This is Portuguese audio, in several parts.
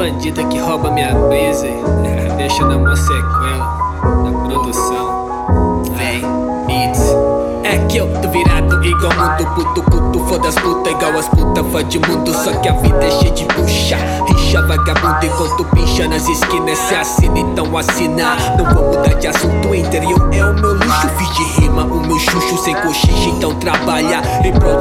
bandida que rouba minha brisa deixa na mó sequela da produção. Vem, beats. É que eu tô virado igual mundo puto, puto, foda as puta igual as puta fã de mundo. Só que a vida é cheia de bucha, rixa vagabundo enquanto pincha nas esquinas. Se assina, então assina. Não vou mudar de assunto, interior é o meu luxo. Fiz de rima o meu chucho sem cochicha, então trabalha em prol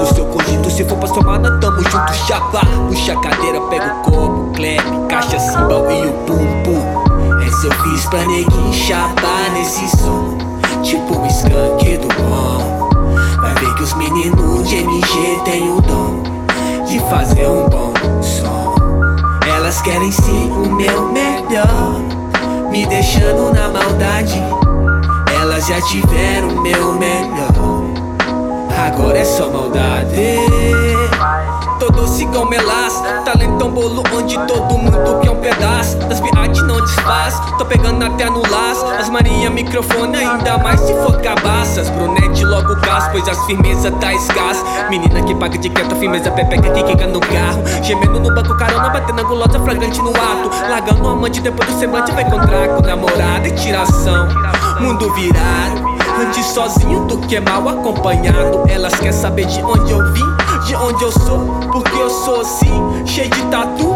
Essa eu fiz pra neguinho chapar nesse som. Tipo um skunk do bom. Vai ver que os meninos de MG têm o dom de fazer um bom som. Elas querem sim o meu melhor, me deixando na maldade. Elas já tiveram o meu melhor, agora é só maldade. Todo cigão melas, talentão bolo onde todo mundo quer um pedaço. Das tô pegando até no laço. As Maria microfone, ainda mais se for cabaças. Brunete logo gás, pois as firmeza tá escassa. Menina que paga de quieto, firmeza pepeca que quica no carro. Gemendo no banco, carona, batendo a gulosa, flagrante no ato. Largando o amante depois do semblante, vai encontrar com namorada e tiração. Mundo virado. Antes sozinho do que mal acompanhado. Elas querem saber de onde eu vim, de onde eu sou, porque eu sou assim, cheio de tatu,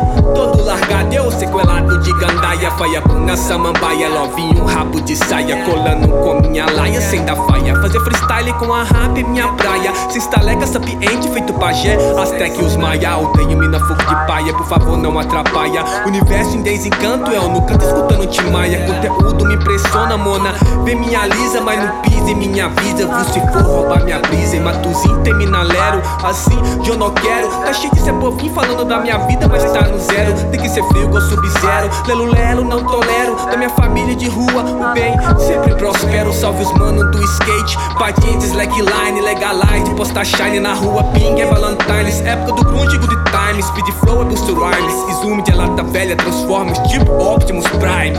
gandaia, faia na samambaia. Lovinho, rabo de saia, colando com minha laia, sem dar faia. Fazer freestyle com a rap é minha praia. Se estaleca sapiente, feito pajé. Aztec e os maia, odeio mina fogo de paia, por favor não atrapalha. Universo em desencanto, eu no canto escutando Timaya. Conteúdo me impressiona, mona. Vê minha lisa, mas não pise minha vida. Viu se for roubar minha brisa. Em Matuzinho terminalero, assim de eu não quero. Tá cheio de ser povinho falando da minha vida, mas tá no zero. Tem que ser frio igual sub-zero. Lelo lelo, não tolero. Da minha família de rua, o bem sempre prospero. Salve os mano do skate. Patins, slackline, legalize. Posta shine na rua, ping é Valentine's. Época do grunge, good time. Speed flow é boost rhymes. Zoom de lata velha, transforma tipo Optimus Prime.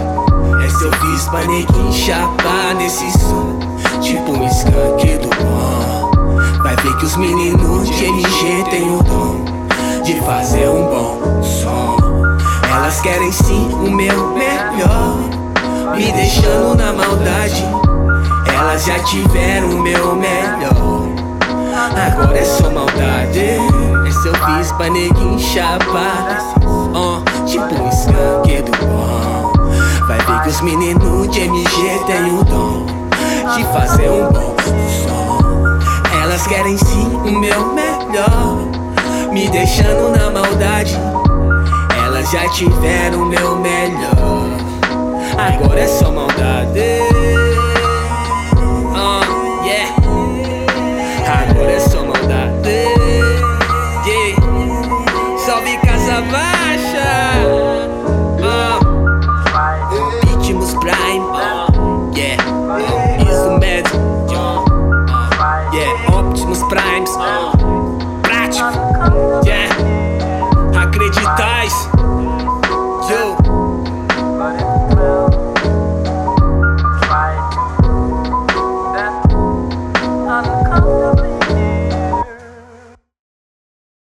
Essa eu fiz pra chapar nesse som Tipo um skunk do bom Vai ver que os meninos de MG têm o dom De fazer um bom som Elas querem sim o meu melhor Me deixando na maldade. Elas já tiveram o meu melhor. Agora é só maldade. Essa eu fiz pra neguinho chapar uh, Tipo um skunk do bom. Vai ver que os meninos de MG têm o dom De fazer um bom som. Elas querem sim o meu melhor Me deixando na maldade já tiveram meu melhor. Agora é só maldade. Uh, yeah. Agora é só maldade. Yeah. Salve Casa Baixa. Uh. Prime. Uh. Yeah. Isso mesmo. Uh. Yeah. Optimus Primes. Uh. Prático. Yeah. Acreditais.